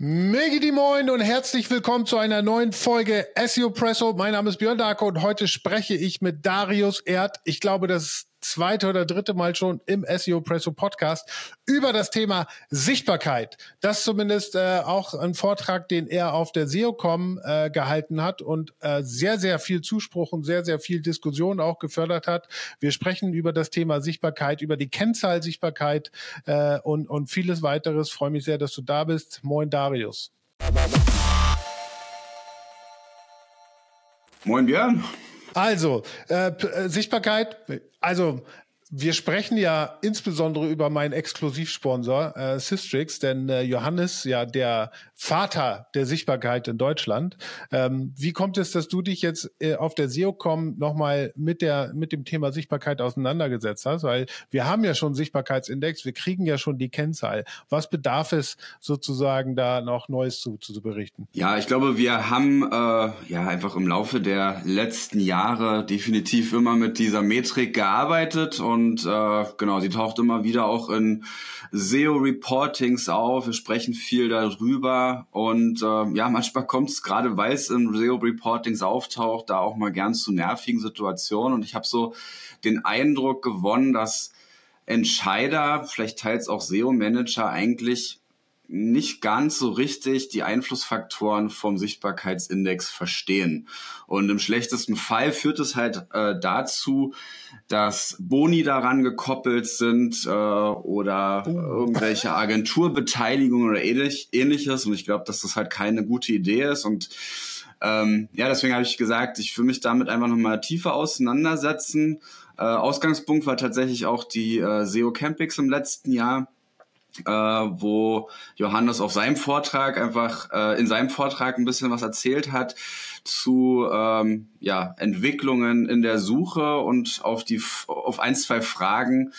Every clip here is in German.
Megi Moin und herzlich willkommen zu einer neuen Folge SEO Presso. Mein Name ist Björn Darko und heute spreche ich mit Darius Erd. Ich glaube, das zweite oder dritte Mal schon im SEO Presso Podcast über das Thema Sichtbarkeit. Das zumindest äh, auch ein Vortrag, den er auf der SEOCom äh, gehalten hat und äh, sehr, sehr viel Zuspruch und sehr, sehr viel Diskussion auch gefördert hat. Wir sprechen über das Thema Sichtbarkeit, über die Kennzahl Sichtbarkeit äh, und, und vieles weiteres. Freue mich sehr, dass du da bist. Moin Darius. Moin Björn. Also, äh, äh, Sichtbarkeit, also wir sprechen ja insbesondere über meinen Exklusivsponsor äh, Systrix, denn äh, Johannes, ja der Vater der Sichtbarkeit in Deutschland. Ähm, wie kommt es, dass du dich jetzt äh, auf der SEOCom nochmal mit der mit dem Thema Sichtbarkeit auseinandergesetzt hast? Weil wir haben ja schon Sichtbarkeitsindex, wir kriegen ja schon die Kennzahl. Was bedarf es sozusagen da noch Neues zu, zu berichten? Ja, ich glaube, wir haben äh, ja einfach im Laufe der letzten Jahre definitiv immer mit dieser Metrik gearbeitet und äh, genau, sie taucht immer wieder auch in SEO-Reportings auf. Wir sprechen viel darüber und äh, ja, manchmal kommt es gerade, weil es in SEO-Reportings auftaucht, da auch mal gern zu nervigen Situationen. Und ich habe so den Eindruck gewonnen, dass Entscheider, vielleicht teils auch SEO-Manager eigentlich nicht ganz so richtig die Einflussfaktoren vom Sichtbarkeitsindex verstehen. Und im schlechtesten Fall führt es halt äh, dazu, dass Boni daran gekoppelt sind äh, oder uh. irgendwelche Agenturbeteiligungen oder ähnlich, ähnliches. Und ich glaube, dass das halt keine gute Idee ist. Und ähm, ja, deswegen habe ich gesagt, ich will mich damit einfach nochmal tiefer auseinandersetzen. Äh, Ausgangspunkt war tatsächlich auch die äh, SEO Campix im letzten Jahr äh, wo Johannes auf seinem Vortrag einfach äh, in seinem Vortrag ein bisschen was erzählt hat zu ähm, ja, Entwicklungen in der Suche und auf die auf ein zwei Fragen.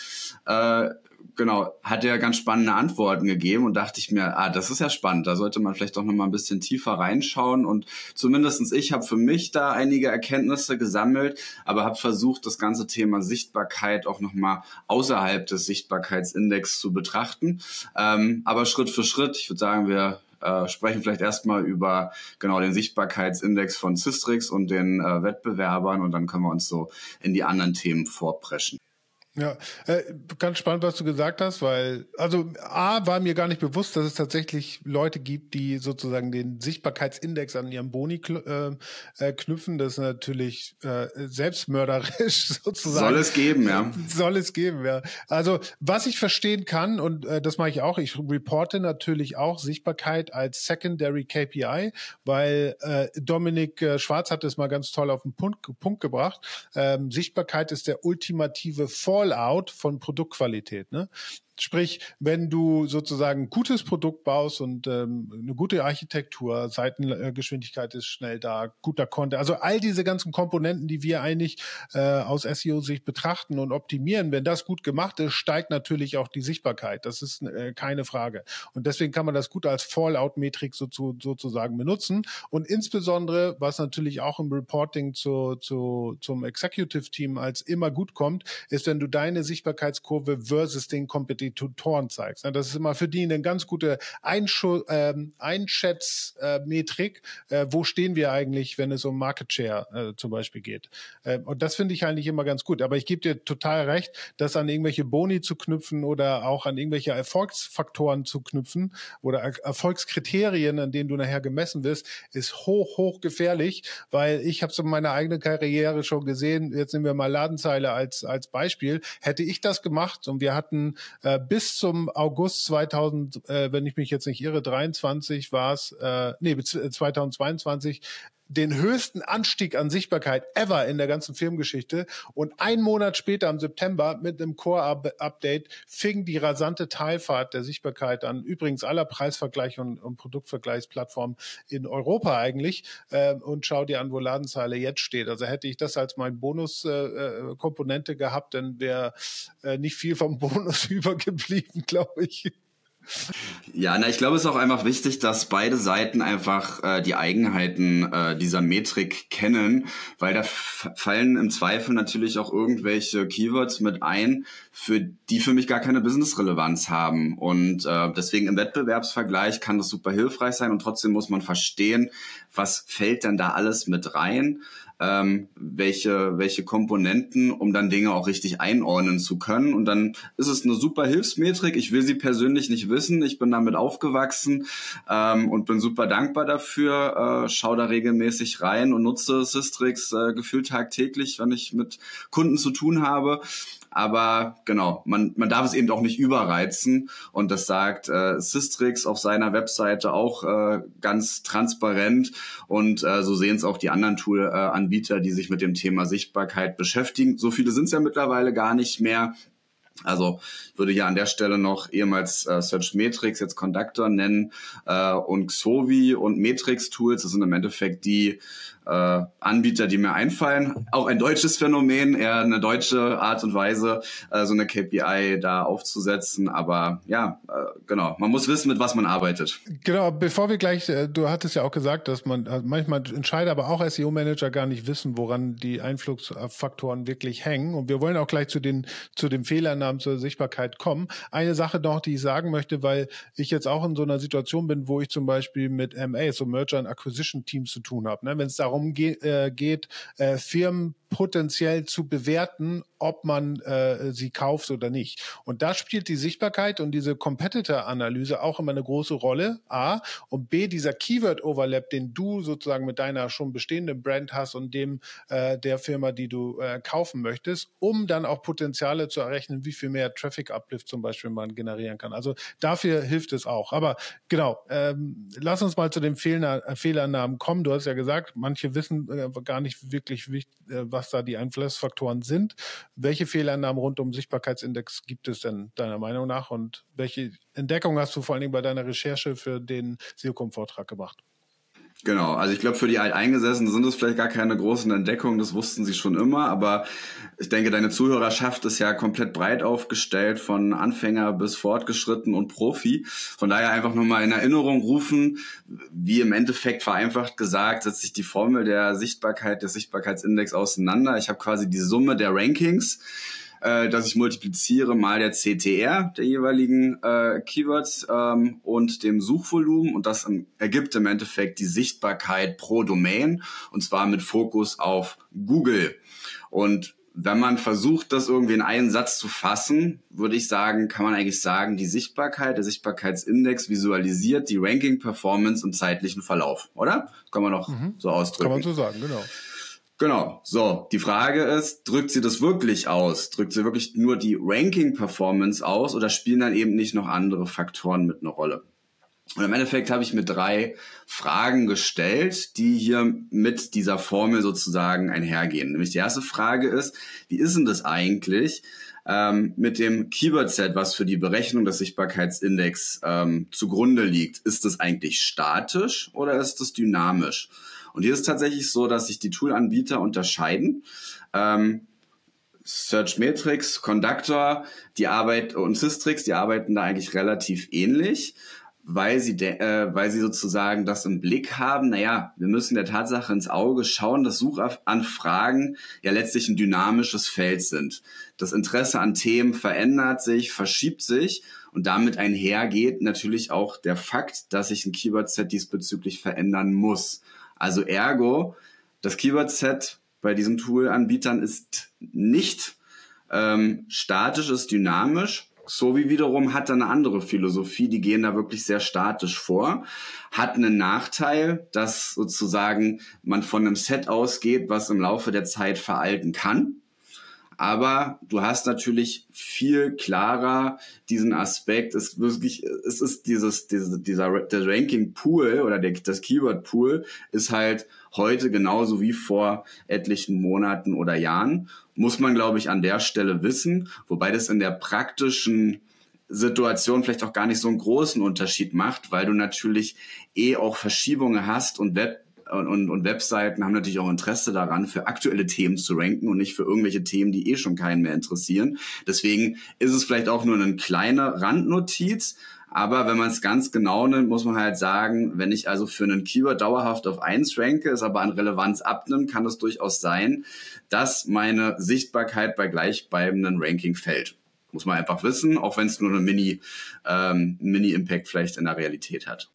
Äh, genau, hat er ganz spannende Antworten gegeben und dachte ich mir, ah, das ist ja spannend, da sollte man vielleicht doch noch mal ein bisschen tiefer reinschauen und zumindestens ich habe für mich da einige Erkenntnisse gesammelt, aber habe versucht, das ganze Thema Sichtbarkeit auch noch mal außerhalb des Sichtbarkeitsindex zu betrachten, ähm, aber Schritt für Schritt, ich würde sagen, wir äh, sprechen vielleicht erstmal über genau den Sichtbarkeitsindex von Systrix und den äh, Wettbewerbern und dann können wir uns so in die anderen Themen vorpreschen. Ja, äh, ganz spannend, was du gesagt hast, weil, also A, war mir gar nicht bewusst, dass es tatsächlich Leute gibt, die sozusagen den Sichtbarkeitsindex an ihrem Boni kl äh, äh, knüpfen. Das ist natürlich äh, selbstmörderisch sozusagen. Soll es geben, ja. Soll es geben, ja. Also, was ich verstehen kann, und äh, das mache ich auch, ich reporte natürlich auch Sichtbarkeit als Secondary KPI, weil äh, Dominik äh, Schwarz hat es mal ganz toll auf den Punkt, Punkt gebracht. Ähm, Sichtbarkeit ist der ultimative Vor Fallout von Produktqualität. Ne? Sprich, wenn du sozusagen ein gutes Produkt baust und ähm, eine gute Architektur, Seitengeschwindigkeit ist schnell da, guter Content, also all diese ganzen Komponenten, die wir eigentlich äh, aus SEO-Sicht betrachten und optimieren, wenn das gut gemacht ist, steigt natürlich auch die Sichtbarkeit. Das ist äh, keine Frage. Und deswegen kann man das gut als Fallout-Metrik so zu, sozusagen benutzen. Und insbesondere, was natürlich auch im Reporting zu, zu, zum Executive-Team als immer gut kommt, ist, wenn du deine Sichtbarkeitskurve versus den Kompetitiv die Tutoren zeigst. Das ist immer für die eine ganz gute Einschu ähm, Einschätzmetrik. Äh, wo stehen wir eigentlich, wenn es um Market Share äh, zum Beispiel geht? Äh, und das finde ich eigentlich immer ganz gut. Aber ich gebe dir total recht, das an irgendwelche Boni zu knüpfen oder auch an irgendwelche Erfolgsfaktoren zu knüpfen oder er Erfolgskriterien, an denen du nachher gemessen wirst, ist hoch, hoch gefährlich, weil ich habe es in meiner eigenen Karriere schon gesehen. Jetzt nehmen wir mal Ladenzeile als, als Beispiel. Hätte ich das gemacht und wir hatten äh, bis zum August 2000, äh, wenn ich mich jetzt nicht irre, 23 war es, äh, nee, 2022 den höchsten Anstieg an Sichtbarkeit ever in der ganzen Filmgeschichte. Und ein Monat später, im September, mit einem Core-Update, fing die rasante Teilfahrt der Sichtbarkeit an. Übrigens aller Preisvergleich und, und Produktvergleichsplattformen in Europa eigentlich. Äh, und schau dir an, wo Ladenzeile jetzt steht. Also hätte ich das als mein Bonuskomponente äh, gehabt, dann wäre äh, nicht viel vom Bonus übergeblieben, glaube ich. Ja, na, ich glaube, es ist auch einfach wichtig, dass beide Seiten einfach äh, die Eigenheiten äh, dieser Metrik kennen, weil da fallen im Zweifel natürlich auch irgendwelche Keywords mit ein, für die für mich gar keine Business-Relevanz haben. Und äh, deswegen im Wettbewerbsvergleich kann das super hilfreich sein und trotzdem muss man verstehen, was fällt denn da alles mit rein ähm, welche, welche Komponenten, um dann Dinge auch richtig einordnen zu können. Und dann ist es eine super Hilfsmetrik. Ich will sie persönlich nicht wissen. Ich bin damit aufgewachsen ähm, und bin super dankbar dafür. Äh, schau da regelmäßig rein und nutze Systrix äh, gefühlt tagtäglich, wenn ich mit Kunden zu tun habe. Aber genau, man, man darf es eben auch nicht überreizen. Und das sagt äh, Systrix auf seiner Webseite auch äh, ganz transparent. Und äh, so sehen es auch die anderen Tool-Anbieter, die sich mit dem Thema Sichtbarkeit beschäftigen. So viele sind es ja mittlerweile gar nicht mehr. Also würde hier an der Stelle noch ehemals äh, Search Metrics, jetzt Conductor nennen äh, und Xovi und Metrics Tools. Das sind im Endeffekt die äh, Anbieter, die mir einfallen. Auch ein deutsches Phänomen, eher eine deutsche Art und Weise, äh, so eine KPI da aufzusetzen. Aber ja, äh, genau, man muss wissen, mit was man arbeitet. Genau, bevor wir gleich, äh, du hattest ja auch gesagt, dass man äh, manchmal Entscheider, aber auch SEO-Manager gar nicht wissen, woran die Einflussfaktoren wirklich hängen. Und wir wollen auch gleich zu den, zu den Fehlernamen zur Sichtbarkeit kommen. Eine Sache noch, die ich sagen möchte, weil ich jetzt auch in so einer Situation bin, wo ich zum Beispiel mit MA, so Merger and Acquisition Teams zu tun habe. Ne? Wenn es darum darum ge äh, geht, äh, Firmen potenziell zu bewerten, ob man äh, sie kauft oder nicht. Und da spielt die Sichtbarkeit und diese Competitor-Analyse auch immer eine große Rolle. A. Und B, dieser Keyword-Overlap, den du sozusagen mit deiner schon bestehenden Brand hast und dem äh, der Firma, die du äh, kaufen möchtest, um dann auch Potenziale zu errechnen, wie viel mehr Traffic-Uplift zum Beispiel man generieren kann. Also dafür hilft es auch. Aber genau, ähm, lass uns mal zu den Fehler, äh, Fehlernamen kommen. Du hast ja gesagt, manche wissen äh, gar nicht wirklich, äh, was da die Einflussfaktoren sind. Welche Fehlannahmen rund um Sichtbarkeitsindex gibt es denn deiner Meinung nach und welche Entdeckung hast du vor allen Dingen bei deiner Recherche für den SEOCOM-Vortrag gemacht? Genau, also ich glaube, für die Alteingesessenen sind es vielleicht gar keine großen Entdeckungen, das wussten sie schon immer, aber ich denke, deine Zuhörerschaft ist ja komplett breit aufgestellt, von Anfänger bis fortgeschritten und Profi. Von daher einfach nochmal in Erinnerung rufen, wie im Endeffekt vereinfacht gesagt, setzt sich die Formel der Sichtbarkeit, des Sichtbarkeitsindex auseinander. Ich habe quasi die Summe der Rankings äh, dass ich multipliziere mal der CTR der jeweiligen äh, Keywords ähm, und dem Suchvolumen und das ergibt im Endeffekt die Sichtbarkeit pro Domain und zwar mit Fokus auf Google. Und wenn man versucht, das irgendwie in einen Satz zu fassen, würde ich sagen, kann man eigentlich sagen, die Sichtbarkeit, der Sichtbarkeitsindex visualisiert die Ranking-Performance im zeitlichen Verlauf, oder? Kann man noch mhm. so ausdrücken. Kann man so sagen, genau. Genau. So, die Frage ist, drückt sie das wirklich aus? Drückt sie wirklich nur die Ranking-Performance aus oder spielen dann eben nicht noch andere Faktoren mit eine Rolle? Und im Endeffekt habe ich mir drei Fragen gestellt, die hier mit dieser Formel sozusagen einhergehen. Nämlich die erste Frage ist, wie ist denn das eigentlich ähm, mit dem Keyword-Set, was für die Berechnung des Sichtbarkeitsindex ähm, zugrunde liegt? Ist das eigentlich statisch oder ist das dynamisch? Und hier ist tatsächlich so, dass sich die Toolanbieter unterscheiden. Ähm, Searchmetrics, Conductor, die Arbeit und Systrix, die arbeiten da eigentlich relativ ähnlich, weil sie, äh, weil sie sozusagen das im Blick haben. Naja, wir müssen der Tatsache ins Auge schauen, dass Suchanfragen ja letztlich ein dynamisches Feld sind. Das Interesse an Themen verändert sich, verschiebt sich und damit einhergeht natürlich auch der Fakt, dass sich ein Keyword-Set diesbezüglich verändern muss. Also ergo, das Keyword-Set bei diesen Tool-Anbietern ist nicht ähm, statisch, ist dynamisch. So wie wiederum hat er eine andere Philosophie, die gehen da wirklich sehr statisch vor. Hat einen Nachteil, dass sozusagen man von einem Set ausgeht, was im Laufe der Zeit veralten kann. Aber du hast natürlich viel klarer diesen Aspekt. Es wirklich, es ist dieses, diese, dieser, der Ranking Pool oder der, das Keyword Pool ist halt heute genauso wie vor etlichen Monaten oder Jahren. Muss man, glaube ich, an der Stelle wissen. Wobei das in der praktischen Situation vielleicht auch gar nicht so einen großen Unterschied macht, weil du natürlich eh auch Verschiebungen hast und Web und, und, und Webseiten haben natürlich auch Interesse daran, für aktuelle Themen zu ranken und nicht für irgendwelche Themen, die eh schon keinen mehr interessieren. Deswegen ist es vielleicht auch nur eine kleine Randnotiz, Aber wenn man es ganz genau nimmt, muss man halt sagen, wenn ich also für einen Keyword dauerhaft auf eins ranke, es aber an Relevanz abnimmt, kann es durchaus sein, dass meine Sichtbarkeit bei gleichbleibenden Ranking fällt. Muss man einfach wissen, auch wenn es nur eine Mini, ähm, Mini-Impact vielleicht in der Realität hat.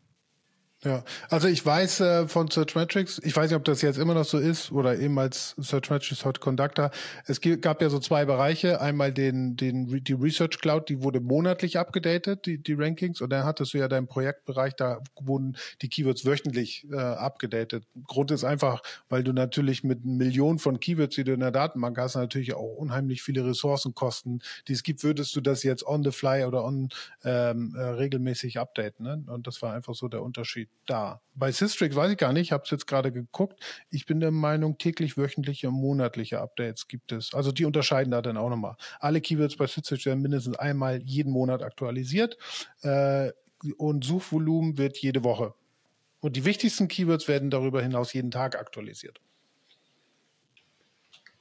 Ja, also ich weiß äh, von Searchmetrics, ich weiß nicht, ob das jetzt immer noch so ist oder eben als Searchmetrics Hot Conductor. Es gab ja so zwei Bereiche. Einmal den, den, die Research Cloud, die wurde monatlich abgedatet, die, die Rankings. Und dann hattest du ja deinen Projektbereich, da wurden die Keywords wöchentlich äh, abgedatet. Grund ist einfach, weil du natürlich mit Millionen von Keywords, die du in der Datenbank hast, natürlich auch unheimlich viele Ressourcenkosten, die es gibt, würdest du das jetzt on the fly oder on ähm, äh, regelmäßig updaten. Ne? Und das war einfach so der Unterschied da. Bei Systrix weiß ich gar nicht, ich habe es jetzt gerade geguckt. Ich bin der Meinung, täglich, wöchentliche, monatliche Updates gibt es. Also die unterscheiden da dann auch nochmal. Alle Keywords bei Systrix werden mindestens einmal jeden Monat aktualisiert äh, und Suchvolumen wird jede Woche. Und die wichtigsten Keywords werden darüber hinaus jeden Tag aktualisiert.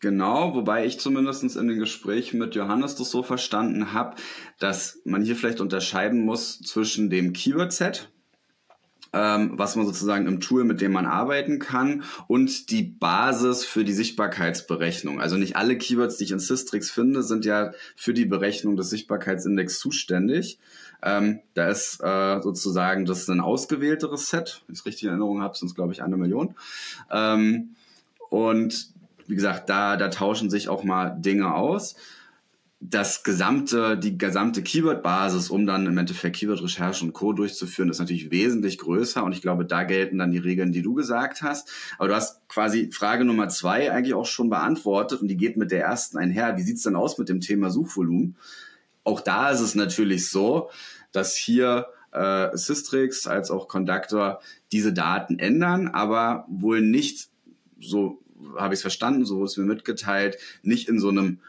Genau, wobei ich zumindest in den Gesprächen mit Johannes das so verstanden habe, dass man hier vielleicht unterscheiden muss zwischen dem Keyword-Set, ähm, was man sozusagen im Tool, mit dem man arbeiten kann und die Basis für die Sichtbarkeitsberechnung. Also nicht alle Keywords, die ich in Systrix finde, sind ja für die Berechnung des Sichtbarkeitsindex zuständig. Ähm, da ist äh, sozusagen das ein ausgewählteres Set. Wenn ich es richtig in Erinnerung habe, sind es glaube ich eine Million. Ähm, und wie gesagt, da, da tauschen sich auch mal Dinge aus das gesamte, die gesamte Keyword-Basis, um dann im Endeffekt Keyword-Recherche und Co. durchzuführen, ist natürlich wesentlich größer und ich glaube, da gelten dann die Regeln, die du gesagt hast. Aber du hast quasi Frage Nummer zwei eigentlich auch schon beantwortet und die geht mit der ersten einher. Wie sieht's denn aus mit dem Thema Suchvolumen? Auch da ist es natürlich so, dass hier äh, Systrix als auch Conductor diese Daten ändern, aber wohl nicht so habe ich es verstanden, so es mir mitgeteilt, nicht in so einem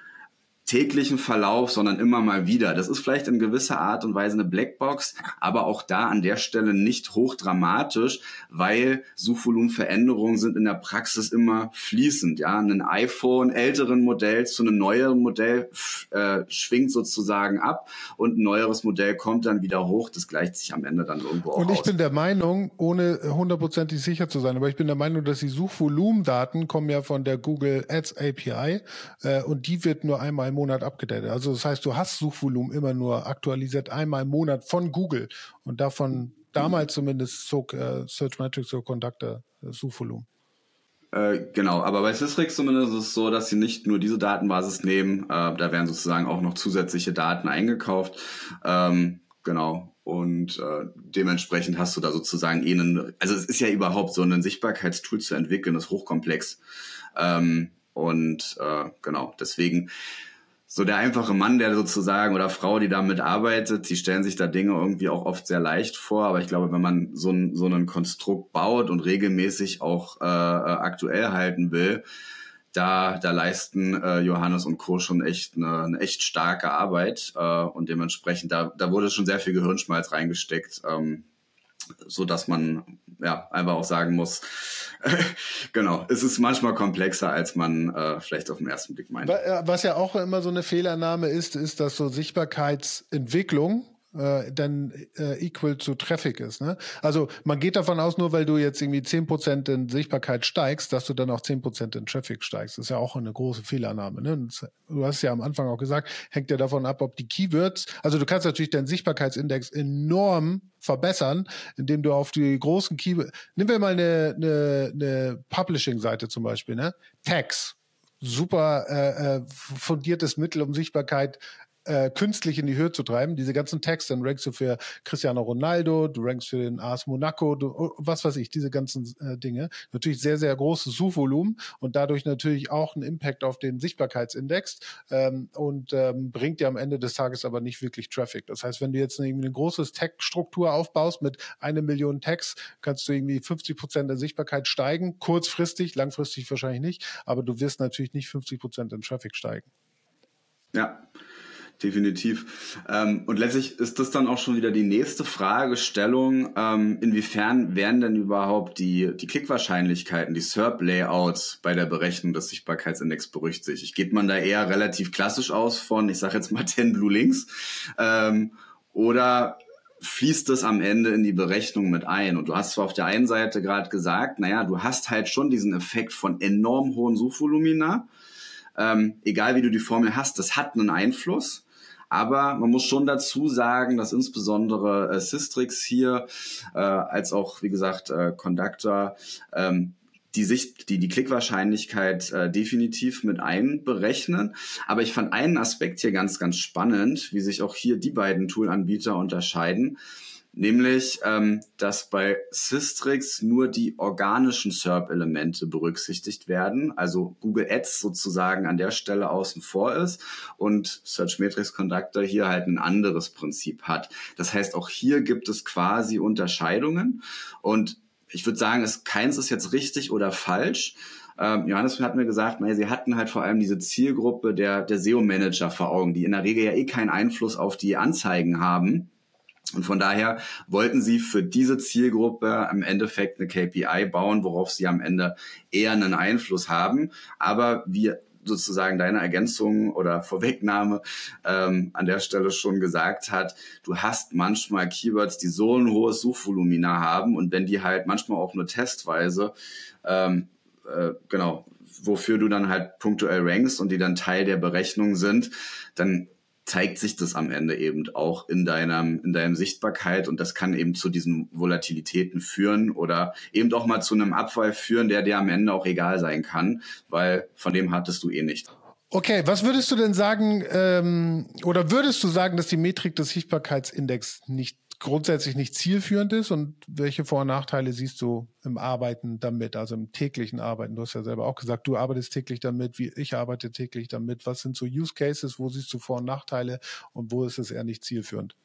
täglichen Verlauf, sondern immer mal wieder. Das ist vielleicht in gewisser Art und Weise eine Blackbox, aber auch da an der Stelle nicht hochdramatisch, weil Suchvolumenveränderungen sind in der Praxis immer fließend. Ja, ein iPhone älteren Modells zu einem neueren Modell äh, schwingt sozusagen ab und ein neueres Modell kommt dann wieder hoch. Das gleicht sich am Ende dann irgendwo auch Und ich aus. bin der Meinung, ohne hundertprozentig sicher zu sein, aber ich bin der Meinung, dass die Suchvolumendaten kommen ja von der Google Ads API äh, und die wird nur einmal Monat abgedatet. Also das heißt, du hast Suchvolumen immer nur aktualisiert einmal im Monat von Google und davon damals zumindest zog äh, Searchmetrics so Conductor äh, Suchvolumen. Äh, genau, aber bei Systrix zumindest ist es so, dass sie nicht nur diese Datenbasis nehmen, äh, da werden sozusagen auch noch zusätzliche Daten eingekauft. Ähm, genau. Und äh, dementsprechend hast du da sozusagen eh einen, also es ist ja überhaupt so ein Sichtbarkeitstool zu entwickeln, ist hochkomplex. Ähm, und äh, genau, deswegen so der einfache Mann, der sozusagen oder Frau, die damit arbeitet, die stellen sich da Dinge irgendwie auch oft sehr leicht vor. Aber ich glaube, wenn man so ein, so ein Konstrukt baut und regelmäßig auch äh, aktuell halten will, da, da leisten äh, Johannes und Co. schon echt eine, eine echt starke Arbeit. Äh, und dementsprechend, da, da wurde schon sehr viel Gehirnschmalz reingesteckt. Ähm, so dass man ja einfach auch sagen muss, genau, es ist manchmal komplexer, als man äh, vielleicht auf den ersten Blick meint. Äh, was ja auch immer so eine Fehlernahme ist, ist, dass so Sichtbarkeitsentwicklung äh, dann äh, equal zu Traffic ist. Ne? Also man geht davon aus, nur weil du jetzt irgendwie zehn Prozent in Sichtbarkeit steigst, dass du dann auch zehn Prozent in Traffic steigst. Das ist ja auch eine große Fehlannahme. Ne? Du hast ja am Anfang auch gesagt, hängt ja davon ab, ob die Keywords, also du kannst natürlich deinen Sichtbarkeitsindex enorm verbessern, indem du auf die großen Keywords, nehmen wir mal eine, eine, eine Publishing-Seite zum Beispiel, ne? Tags super äh, äh fundiertes Mittel, um Sichtbarkeit äh, künstlich in die Höhe zu treiben. Diese ganzen Tags, dann rankst du für Cristiano Ronaldo, du rankst für den AS Monaco, du, oh, was weiß ich, diese ganzen äh, Dinge. Natürlich sehr, sehr großes Suchvolumen und dadurch natürlich auch einen Impact auf den Sichtbarkeitsindex ähm, und ähm, bringt dir am Ende des Tages aber nicht wirklich Traffic. Das heißt, wenn du jetzt eine, eine große Tag-Struktur aufbaust mit eine Million Tags, kannst du irgendwie 50 Prozent der Sichtbarkeit steigen, kurzfristig, langfristig wahrscheinlich nicht, aber du wirst natürlich nicht 50 Prozent in Traffic steigen. Ja, definitiv. Ähm, und letztlich ist das dann auch schon wieder die nächste Fragestellung, ähm, inwiefern werden denn überhaupt die, die Klickwahrscheinlichkeiten, die SERP-Layouts bei der Berechnung des Sichtbarkeitsindex berücksichtigt? Geht man da eher relativ klassisch aus von, ich sage jetzt mal 10 Blue Links? Ähm, oder fließt es am Ende in die Berechnung mit ein. Und du hast zwar auf der einen Seite gerade gesagt, naja, du hast halt schon diesen Effekt von enorm hohen Suchvolumina. Ähm, egal wie du die Formel hast, das hat einen Einfluss. Aber man muss schon dazu sagen, dass insbesondere äh, Systrix hier, äh, als auch, wie gesagt, äh, Conductor, ähm, die Sicht, die, die Klickwahrscheinlichkeit äh, definitiv mit einberechnen. Aber ich fand einen Aspekt hier ganz, ganz spannend, wie sich auch hier die beiden Toolanbieter unterscheiden. Nämlich, ähm, dass bei Systrix nur die organischen SERP-Elemente berücksichtigt werden, also Google Ads sozusagen an der Stelle außen vor ist und Search Matrix Conductor hier halt ein anderes Prinzip hat. Das heißt, auch hier gibt es quasi Unterscheidungen und ich würde sagen, es, keins ist jetzt richtig oder falsch. Ähm, Johannes hat mir gesagt, naja, sie hatten halt vor allem diese Zielgruppe der, der SEO-Manager vor Augen, die in der Regel ja eh keinen Einfluss auf die Anzeigen haben. Und von daher wollten sie für diese Zielgruppe im Endeffekt eine KPI bauen, worauf sie am Ende eher einen Einfluss haben. Aber wir sozusagen deine Ergänzung oder Vorwegnahme ähm, an der Stelle schon gesagt hat, du hast manchmal Keywords, die so ein hohes Suchvolumina haben und wenn die halt manchmal auch nur testweise, ähm, äh, genau, wofür du dann halt punktuell rankst und die dann Teil der Berechnung sind, dann zeigt sich das am Ende eben auch in deinem, in deinem Sichtbarkeit und das kann eben zu diesen Volatilitäten führen oder eben auch mal zu einem Abfall führen, der dir am Ende auch egal sein kann, weil von dem hattest du eh nicht. Okay, was würdest du denn sagen, ähm, oder würdest du sagen, dass die Metrik des Sichtbarkeitsindex nicht grundsätzlich nicht zielführend ist und welche Vor- und Nachteile siehst du im Arbeiten damit, also im täglichen Arbeiten? Du hast ja selber auch gesagt, du arbeitest täglich damit, wie ich arbeite täglich damit. Was sind so Use Cases, wo siehst du Vor- und Nachteile und wo ist es eher nicht zielführend?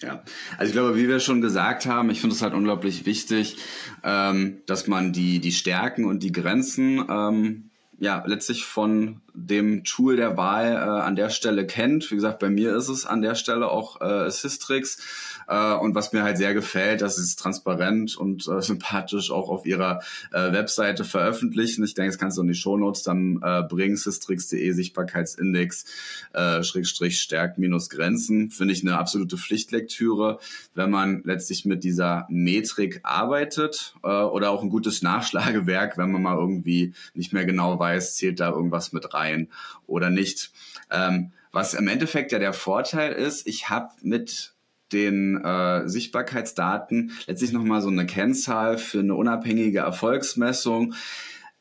Ja, also ich glaube, wie wir schon gesagt haben, ich finde es halt unglaublich wichtig, ähm, dass man die, die Stärken und die Grenzen ähm, ja letztlich von dem Tool der Wahl äh, an der Stelle kennt. Wie gesagt, bei mir ist es an der Stelle auch äh, Systrix. Äh, und was mir halt sehr gefällt, dass sie es transparent und äh, sympathisch auch auf ihrer äh, Webseite veröffentlichen. Ich denke, das kannst du in die Shownotes dann äh, bringen, systrix.de Sichtbarkeitsindex, äh, Schrägstrich Stärk minus Grenzen. Finde ich eine absolute Pflichtlektüre, wenn man letztlich mit dieser Metrik arbeitet äh, oder auch ein gutes Nachschlagewerk, wenn man mal irgendwie nicht mehr genau weiß, zählt da irgendwas mit rein oder nicht. Ähm, was im Endeffekt ja der Vorteil ist, ich habe mit den äh, Sichtbarkeitsdaten letztlich nochmal so eine Kennzahl für eine unabhängige Erfolgsmessung.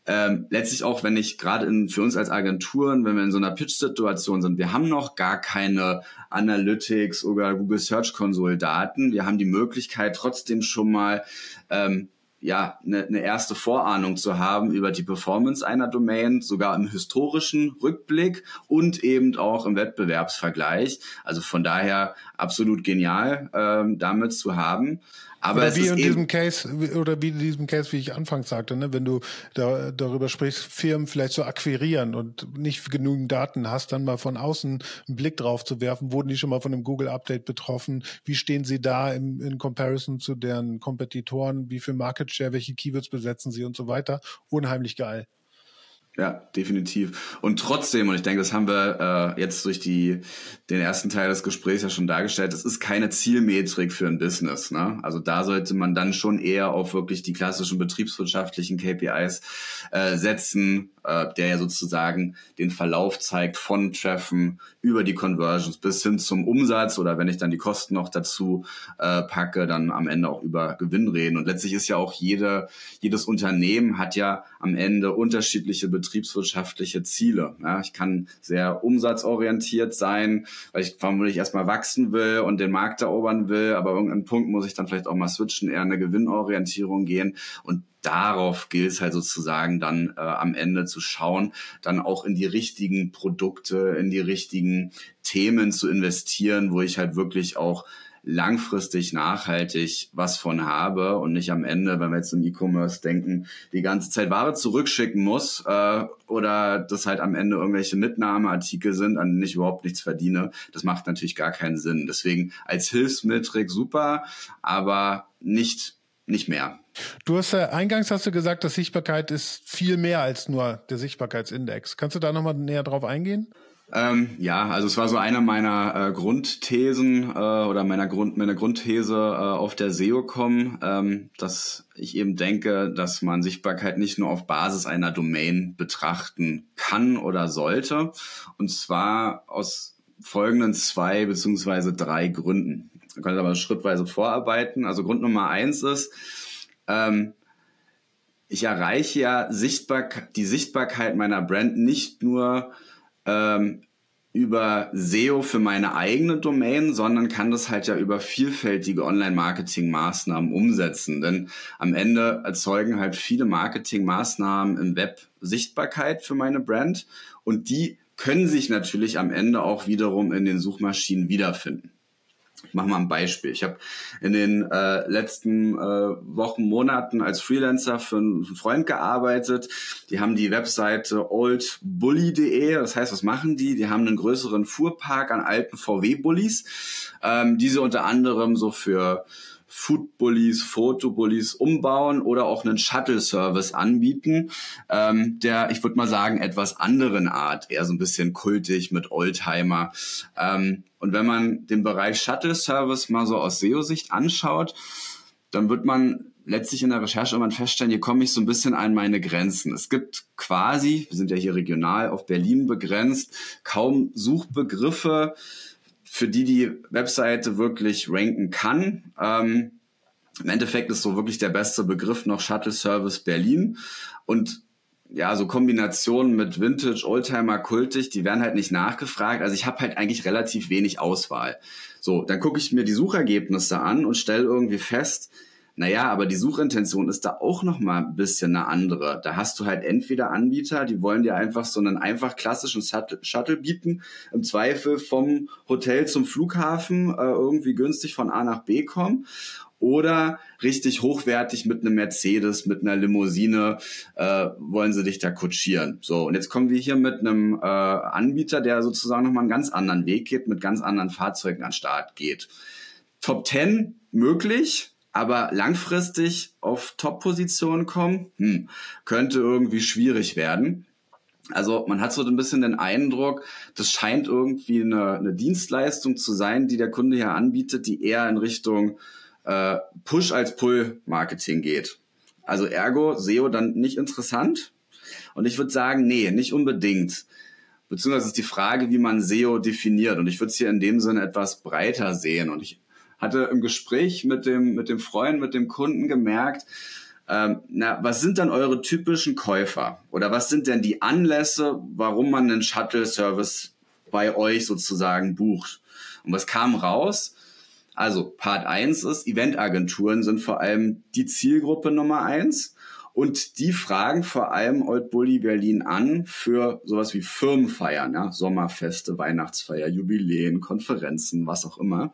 Ähm, letztlich auch, wenn ich gerade für uns als Agenturen, wenn wir in so einer Pitch-Situation sind, wir haben noch gar keine Analytics oder Google Search Console Daten. Wir haben die Möglichkeit trotzdem schon mal ähm, ja, eine, eine erste Vorahnung zu haben über die Performance einer Domain, sogar im historischen Rückblick und eben auch im Wettbewerbsvergleich. Also von daher absolut genial, ähm, damit zu haben. Aber oder wie in diesem Case, oder wie in diesem Case, wie ich anfangs sagte, ne, wenn du da, darüber sprichst, Firmen vielleicht zu akquirieren und nicht genügend Daten hast, dann mal von außen einen Blick drauf zu werfen, wurden die schon mal von einem Google-Update betroffen? Wie stehen sie da im, in Comparison zu deren Kompetitoren? Wie viel Market Share, welche Keywords besetzen sie und so weiter? Unheimlich geil. Ja, definitiv. Und trotzdem, und ich denke, das haben wir äh, jetzt durch die, den ersten Teil des Gesprächs ja schon dargestellt, es ist keine Zielmetrik für ein Business. Ne? Also da sollte man dann schon eher auf wirklich die klassischen betriebswirtschaftlichen KPIs äh, setzen, äh, der ja sozusagen den Verlauf zeigt von Treffen über die Conversions bis hin zum Umsatz oder wenn ich dann die Kosten noch dazu äh, packe, dann am Ende auch über Gewinn reden. Und letztlich ist ja auch jede, jedes Unternehmen hat ja am Ende unterschiedliche betriebswirtschaftliche Ziele. Ja, ich kann sehr umsatzorientiert sein, weil ich vermutlich erstmal wachsen will und den Markt erobern will, aber irgendeinen Punkt muss ich dann vielleicht auch mal switchen, eher eine Gewinnorientierung gehen. Und darauf gilt es halt sozusagen dann äh, am Ende zu schauen, dann auch in die richtigen Produkte, in die richtigen Themen zu investieren, wo ich halt wirklich auch langfristig nachhaltig was von habe und nicht am Ende, wenn wir jetzt im E-Commerce denken, die ganze Zeit Ware zurückschicken muss äh, oder das halt am Ende irgendwelche Mitnahmeartikel sind, an denen ich überhaupt nichts verdiene. Das macht natürlich gar keinen Sinn. Deswegen als Hilfsmetrik super, aber nicht nicht mehr. Du hast ja eingangs hast du gesagt, dass Sichtbarkeit ist viel mehr als nur der Sichtbarkeitsindex. Kannst du da nochmal näher drauf eingehen? Ähm, ja, also es war so eine meiner äh, Grundthesen äh, oder meiner Grund meiner Grundthese äh, auf der SEO-Com, ähm, dass ich eben denke, dass man Sichtbarkeit nicht nur auf Basis einer Domain betrachten kann oder sollte, und zwar aus folgenden zwei beziehungsweise drei Gründen. Wir können aber schrittweise vorarbeiten. Also Grund Nummer eins ist, ähm, ich erreiche ja Sichtbar die Sichtbarkeit meiner Brand nicht nur ähm, über SEO für meine eigene Domain, sondern kann das halt ja über vielfältige Online-Marketing-Maßnahmen umsetzen. Denn am Ende erzeugen halt viele Marketing-Maßnahmen im Web Sichtbarkeit für meine Brand und die können sich natürlich am Ende auch wiederum in den Suchmaschinen wiederfinden. Ich mache mal ein Beispiel. Ich habe in den äh, letzten äh, Wochen, Monaten als Freelancer für einen Freund gearbeitet. Die haben die Webseite oldbully.de. Das heißt, was machen die? Die haben einen größeren Fuhrpark an alten VW-Bullies. Ähm, diese unter anderem so für Foodbullies, Fotobullies umbauen oder auch einen Shuttle-Service anbieten, ähm, der, ich würde mal sagen, etwas anderen Art, eher so ein bisschen kultig mit Oldtimer. Ähm, und wenn man den Bereich Shuttle-Service mal so aus SEO-Sicht anschaut, dann wird man letztlich in der Recherche irgendwann feststellen, hier komme ich so ein bisschen an meine Grenzen. Es gibt quasi, wir sind ja hier regional auf Berlin begrenzt, kaum Suchbegriffe, für die die Webseite wirklich ranken kann. Ähm, Im Endeffekt ist so wirklich der beste Begriff noch Shuttle Service Berlin. Und ja, so Kombinationen mit Vintage, Oldtimer, Kultig, die werden halt nicht nachgefragt. Also ich habe halt eigentlich relativ wenig Auswahl. So, dann gucke ich mir die Suchergebnisse an und stelle irgendwie fest, naja, aber die Suchintention ist da auch noch mal ein bisschen eine andere. Da hast du halt entweder Anbieter, die wollen dir einfach so einen einfach klassischen Shuttle bieten, im Zweifel vom Hotel zum Flughafen äh, irgendwie günstig von A nach B kommen oder richtig hochwertig mit einem Mercedes, mit einer Limousine äh, wollen sie dich da kutschieren. So, und jetzt kommen wir hier mit einem äh, Anbieter, der sozusagen nochmal einen ganz anderen Weg geht, mit ganz anderen Fahrzeugen an Start geht. Top 10 möglich, aber langfristig auf Top-Positionen kommen, hm, könnte irgendwie schwierig werden. Also man hat so ein bisschen den Eindruck, das scheint irgendwie eine, eine Dienstleistung zu sein, die der Kunde hier anbietet, die eher in Richtung äh, Push als Pull-Marketing geht. Also ergo SEO dann nicht interessant. Und ich würde sagen, nee, nicht unbedingt. Beziehungsweise ist die Frage, wie man SEO definiert. Und ich würde es hier in dem Sinne etwas breiter sehen. Und ich hatte im Gespräch mit dem, mit dem Freund, mit dem Kunden gemerkt, ähm, na, was sind dann eure typischen Käufer? Oder was sind denn die Anlässe, warum man einen Shuttle-Service bei euch sozusagen bucht? Und was kam raus? Also Part 1 ist, Eventagenturen sind vor allem die Zielgruppe Nummer 1 und die fragen vor allem Old Bully Berlin an für sowas wie Firmenfeiern, ja, Sommerfeste, Weihnachtsfeier, Jubiläen, Konferenzen, was auch immer.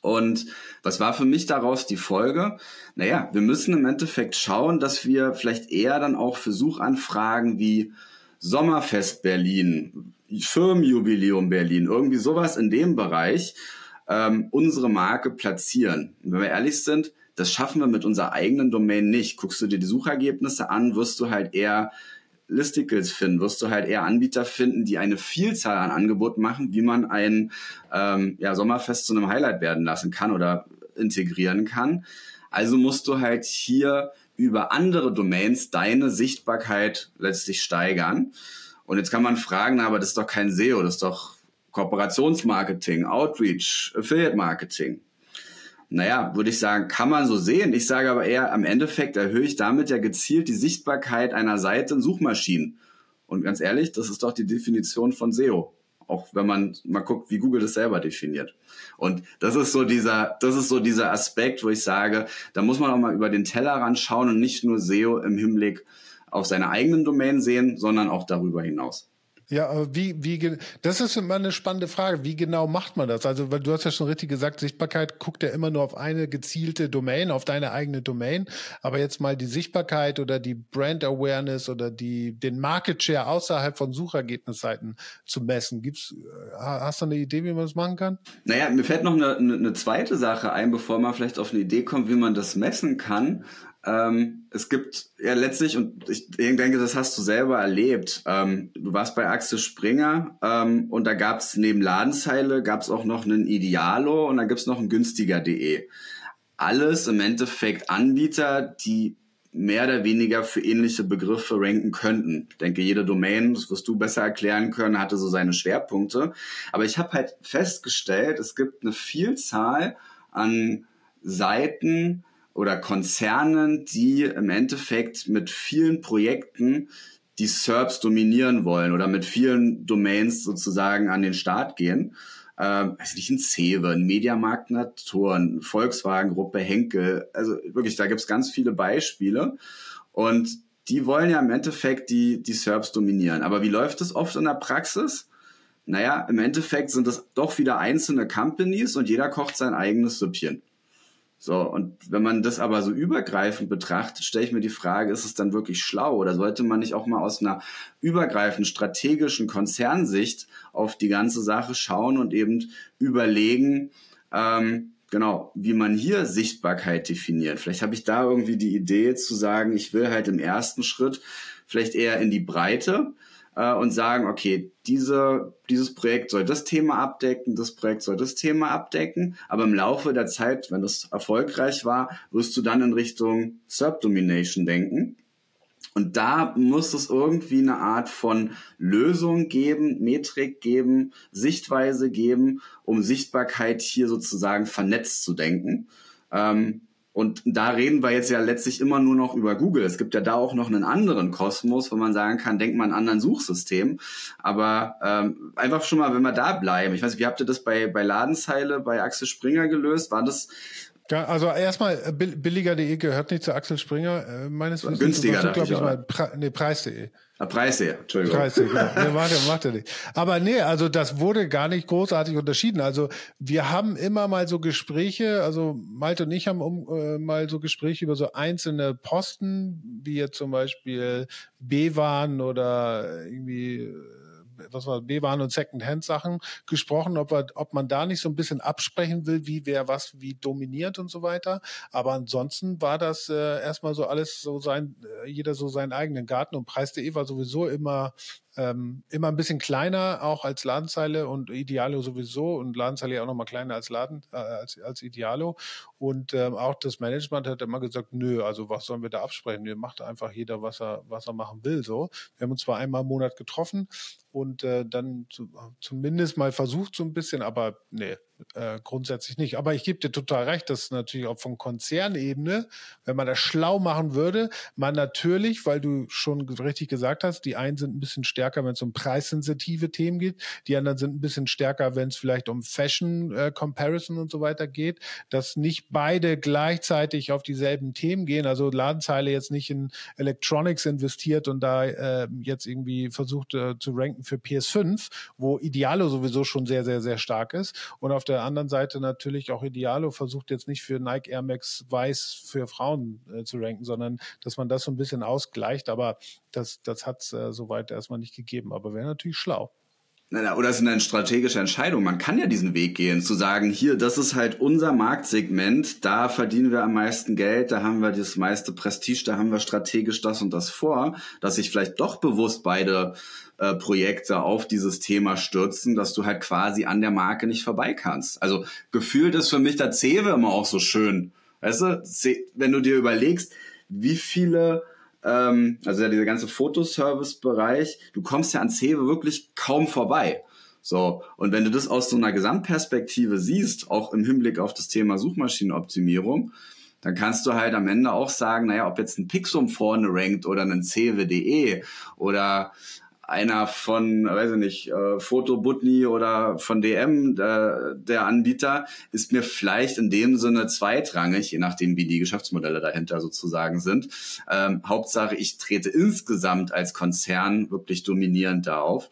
Und was war für mich daraus die Folge? Naja, wir müssen im Endeffekt schauen, dass wir vielleicht eher dann auch für Suchanfragen wie Sommerfest Berlin, Firmenjubiläum Berlin, irgendwie sowas in dem Bereich ähm, unsere Marke platzieren. Und wenn wir ehrlich sind, das schaffen wir mit unserer eigenen Domain nicht. Guckst du dir die Suchergebnisse an, wirst du halt eher Listicles finden, wirst du halt eher Anbieter finden, die eine Vielzahl an Angeboten machen, wie man ein ähm, ja, Sommerfest zu einem Highlight werden lassen kann oder integrieren kann. Also musst du halt hier über andere Domains deine Sichtbarkeit letztlich steigern. Und jetzt kann man fragen, aber das ist doch kein SEO, das ist doch Kooperationsmarketing, Outreach, Affiliate Marketing. Naja, würde ich sagen, kann man so sehen. Ich sage aber eher, am Endeffekt erhöhe ich damit ja gezielt die Sichtbarkeit einer Seite in Suchmaschinen. Und ganz ehrlich, das ist doch die Definition von SEO. Auch wenn man mal guckt, wie Google das selber definiert. Und das ist so dieser, das ist so dieser Aspekt, wo ich sage, da muss man auch mal über den Tellerrand schauen und nicht nur SEO im Hinblick auf seine eigenen Domain sehen, sondern auch darüber hinaus. Ja, aber wie, wie, das ist immer eine spannende Frage. Wie genau macht man das? Also, weil du hast ja schon richtig gesagt, Sichtbarkeit guckt ja immer nur auf eine gezielte Domain, auf deine eigene Domain. Aber jetzt mal die Sichtbarkeit oder die Brand Awareness oder die, den Market Share außerhalb von Suchergebnisseiten zu messen. Gibt's, äh, hast du eine Idee, wie man das machen kann? Naja, mir fällt noch eine, eine zweite Sache ein, bevor man vielleicht auf eine Idee kommt, wie man das messen kann. Ähm, es gibt ja letztlich, und ich denke, das hast du selber erlebt, ähm, du warst bei Axel Springer ähm, und da gab es neben Ladenzeile, gab es auch noch einen Idealo und da gibt es noch ein günstiger.de. Alles im Endeffekt Anbieter, die mehr oder weniger für ähnliche Begriffe ranken könnten. Ich denke, jede Domain, das wirst du besser erklären können, hatte so seine Schwerpunkte. Aber ich habe halt festgestellt, es gibt eine Vielzahl an Seiten oder Konzernen, die im Endeffekt mit vielen Projekten die SERPs dominieren wollen oder mit vielen Domains sozusagen an den Start gehen. Ähm, weiß nicht, ein Cewe, ein Mediamarkt Natur, ein Volkswagen-Gruppe, Henkel. Also wirklich, da gibt's ganz viele Beispiele. Und die wollen ja im Endeffekt die, die SERPs dominieren. Aber wie läuft das oft in der Praxis? Naja, im Endeffekt sind das doch wieder einzelne Companies und jeder kocht sein eigenes Süppchen. So, und wenn man das aber so übergreifend betrachtet, stelle ich mir die Frage, ist es dann wirklich schlau oder sollte man nicht auch mal aus einer übergreifend strategischen Konzernsicht auf die ganze Sache schauen und eben überlegen, ähm, genau, wie man hier Sichtbarkeit definiert. Vielleicht habe ich da irgendwie die Idee zu sagen, ich will halt im ersten Schritt vielleicht eher in die Breite äh, und sagen, okay, diese, dieses Projekt soll das Thema abdecken, das Projekt soll das Thema abdecken, aber im Laufe der Zeit, wenn das erfolgreich war, wirst du dann in Richtung Subdomination denken. Und da muss es irgendwie eine Art von Lösung geben, Metrik geben, Sichtweise geben, um Sichtbarkeit hier sozusagen vernetzt zu denken. Ähm, und da reden wir jetzt ja letztlich immer nur noch über Google. Es gibt ja da auch noch einen anderen Kosmos, wo man sagen kann, denkt man an anderen System. Aber ähm, einfach schon mal, wenn wir da bleiben. Ich weiß nicht, wie habt ihr das bei, bei Ladenzeile, bei Axel Springer gelöst? War das ja, also erstmal, äh, billiger.de gehört nicht zu Axel Springer, äh, meines Wissens. Günstiger, glaube ich, mal, Pre nee, Preis.de. Ah, Preis.de, Entschuldigung. Preis.de, genau. nee, macht, er, macht er nicht. Aber nee, also das wurde gar nicht großartig unterschieden. Also wir haben immer mal so Gespräche, also Malte und ich haben um, äh, mal so Gespräche über so einzelne Posten, wie jetzt zum Beispiel B-Waren oder irgendwie was war B-Waren und Second-Hand-Sachen gesprochen, ob, wir, ob man da nicht so ein bisschen absprechen will, wie wer was wie dominiert und so weiter. Aber ansonsten war das äh, erstmal so alles so sein, äh, jeder so seinen eigenen Garten und Preis.de war sowieso immer ähm, immer ein bisschen kleiner auch als Ladenzeile und Idealo sowieso und Ladenzeile ja auch nochmal kleiner als Laden äh, als, als Idealo und ähm, auch das Management hat immer gesagt, nö, also was sollen wir da absprechen? Wir macht einfach jeder, was er was er machen will. So, wir haben uns zwar einmal im Monat getroffen und äh, dann zu, zumindest mal versucht so ein bisschen, aber nee, äh, grundsätzlich nicht. Aber ich gebe dir total recht, dass natürlich auch von Konzernebene, wenn man das schlau machen würde, man natürlich, weil du schon richtig gesagt hast, die einen sind ein bisschen stärker, wenn es um preissensitive Themen geht, die anderen sind ein bisschen stärker, wenn es vielleicht um Fashion äh, Comparison und so weiter geht, dass nicht beide gleichzeitig auf dieselben Themen gehen. Also Ladenzeile jetzt nicht in Electronics investiert und da äh, jetzt irgendwie versucht äh, zu ranken für PS5, wo Idealo sowieso schon sehr, sehr, sehr stark ist. Und auf der anderen Seite natürlich auch Idealo versucht jetzt nicht für Nike Air Max Weiß für Frauen äh, zu ranken, sondern dass man das so ein bisschen ausgleicht. Aber das, das hat es äh, soweit erstmal nicht gegeben. Aber wäre natürlich schlau. Oder es ist eine strategische Entscheidung. Man kann ja diesen Weg gehen, zu sagen, hier, das ist halt unser Marktsegment, da verdienen wir am meisten Geld, da haben wir das meiste Prestige, da haben wir strategisch das und das vor, dass sich vielleicht doch bewusst beide äh, Projekte auf dieses Thema stürzen, dass du halt quasi an der Marke nicht vorbei kannst. Also gefühlt ist für mich der Cewe immer auch so schön. Weißt du, wenn du dir überlegst, wie viele ähm, also ja, dieser ganze Fotoservice-Bereich, du kommst ja an Cewe wirklich kaum vorbei. So, und wenn du das aus so einer Gesamtperspektive siehst, auch im Hinblick auf das Thema Suchmaschinenoptimierung, dann kannst du halt am Ende auch sagen, naja, ob jetzt ein Pixum vorne rankt oder ein CW.de oder einer von, weiß ich nicht, äh, Foto Butni oder von DM, der, der Anbieter, ist mir vielleicht in dem Sinne zweitrangig, je nachdem, wie die Geschäftsmodelle dahinter sozusagen sind. Ähm, Hauptsache, ich trete insgesamt als Konzern wirklich dominierend da auf.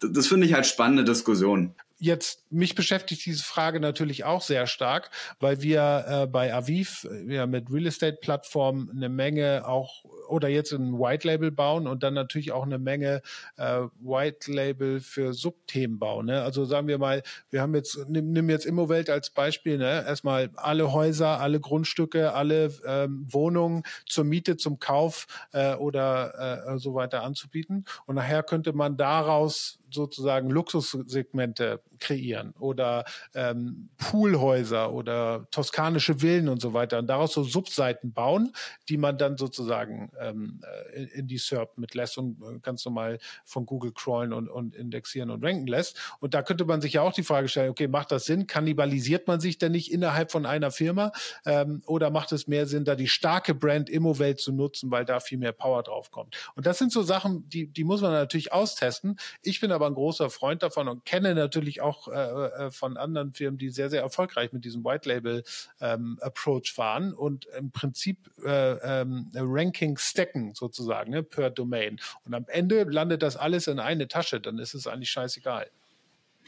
Das, das finde ich halt spannende Diskussion. Jetzt, mich beschäftigt diese Frage natürlich auch sehr stark, weil wir äh, bei Aviv, äh, ja mit Real Estate Plattformen eine Menge auch oder jetzt ein White Label bauen und dann natürlich auch eine Menge äh, White Label für Subthemen bauen. Ne? Also sagen wir mal, wir haben jetzt, nimm, nimm jetzt Immowelt als Beispiel, ne? erstmal alle Häuser, alle Grundstücke, alle ähm, Wohnungen zur Miete, zum Kauf äh, oder äh, so weiter anzubieten. Und nachher könnte man daraus sozusagen Luxussegmente kreieren oder ähm, Poolhäuser oder toskanische Villen und so weiter und daraus so Subseiten bauen, die man dann sozusagen ähm, äh, in, die SERP mitlässt und äh, ganz normal von Google crawlen und, und indexieren und ranken lässt. Und da könnte man sich ja auch die Frage stellen, okay, macht das Sinn? Kannibalisiert man sich denn nicht innerhalb von einer Firma? Ähm, oder macht es mehr Sinn, da die starke Brand Immowelt zu nutzen, weil da viel mehr Power drauf kommt? Und das sind so Sachen, die, die muss man natürlich austesten. Ich bin aber ein großer Freund davon und kenne natürlich auch äh, äh, von anderen Firmen, die sehr, sehr erfolgreich mit diesem White Label ähm, Approach fahren und im Prinzip äh, ähm, Ranking stacken sozusagen ne, per Domain. Und am Ende landet das alles in eine Tasche, dann ist es eigentlich scheißegal.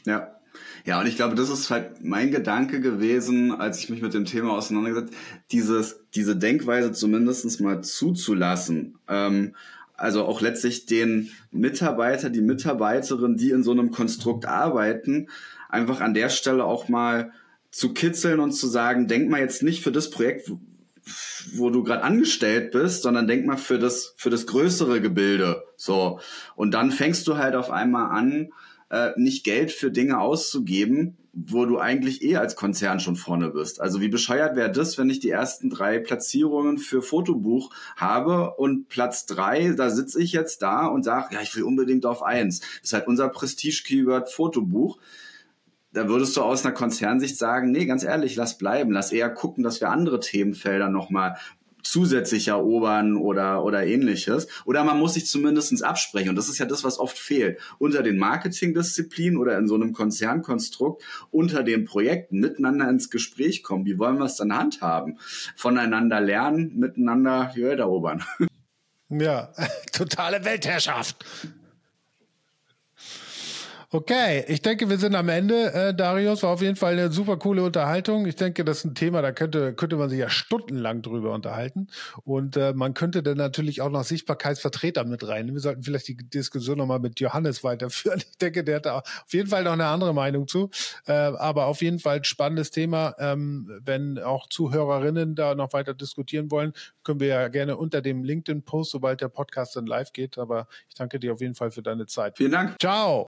Ja, ja, und ich glaube, das ist halt mein Gedanke gewesen, als ich mich mit dem Thema auseinandergesetzt, dieses, diese Denkweise zumindest mal zuzulassen. Ähm, also auch letztlich den Mitarbeiter, die Mitarbeiterin, die in so einem Konstrukt arbeiten, einfach an der Stelle auch mal zu kitzeln und zu sagen, denk mal jetzt nicht für das Projekt, wo du gerade angestellt bist, sondern denk mal für das für das größere Gebilde. So und dann fängst du halt auf einmal an, äh, nicht Geld für Dinge auszugeben, wo du eigentlich eh als Konzern schon vorne bist. Also wie bescheuert wäre das, wenn ich die ersten drei Platzierungen für Fotobuch habe und Platz drei, da sitze ich jetzt da und sage, ja, ich will unbedingt auf eins. Das ist halt unser Prestige-Keyword Fotobuch. Da würdest du aus einer Konzernsicht sagen, nee, ganz ehrlich, lass bleiben, lass eher gucken, dass wir andere Themenfelder nochmal zusätzlich erobern oder, oder ähnliches. Oder man muss sich zumindestens absprechen. Und das ist ja das, was oft fehlt. Unter den Marketingdisziplinen oder in so einem Konzernkonstrukt, unter den Projekten miteinander ins Gespräch kommen. Wie wollen wir es dann handhaben? Voneinander lernen, miteinander die Welt erobern. Ja, totale Weltherrschaft. Okay, ich denke, wir sind am Ende. Äh, Darius war auf jeden Fall eine super coole Unterhaltung. Ich denke, das ist ein Thema, da könnte, könnte man sich ja stundenlang drüber unterhalten. Und äh, man könnte dann natürlich auch noch Sichtbarkeitsvertreter mit rein. Wir sollten vielleicht die Diskussion nochmal mit Johannes weiterführen. Ich denke, der hat da auf jeden Fall noch eine andere Meinung zu. Äh, aber auf jeden Fall spannendes Thema. Ähm, wenn auch Zuhörerinnen da noch weiter diskutieren wollen, können wir ja gerne unter dem LinkedIn-Post, sobald der Podcast dann live geht. Aber ich danke dir auf jeden Fall für deine Zeit. Vielen Dank. Ciao.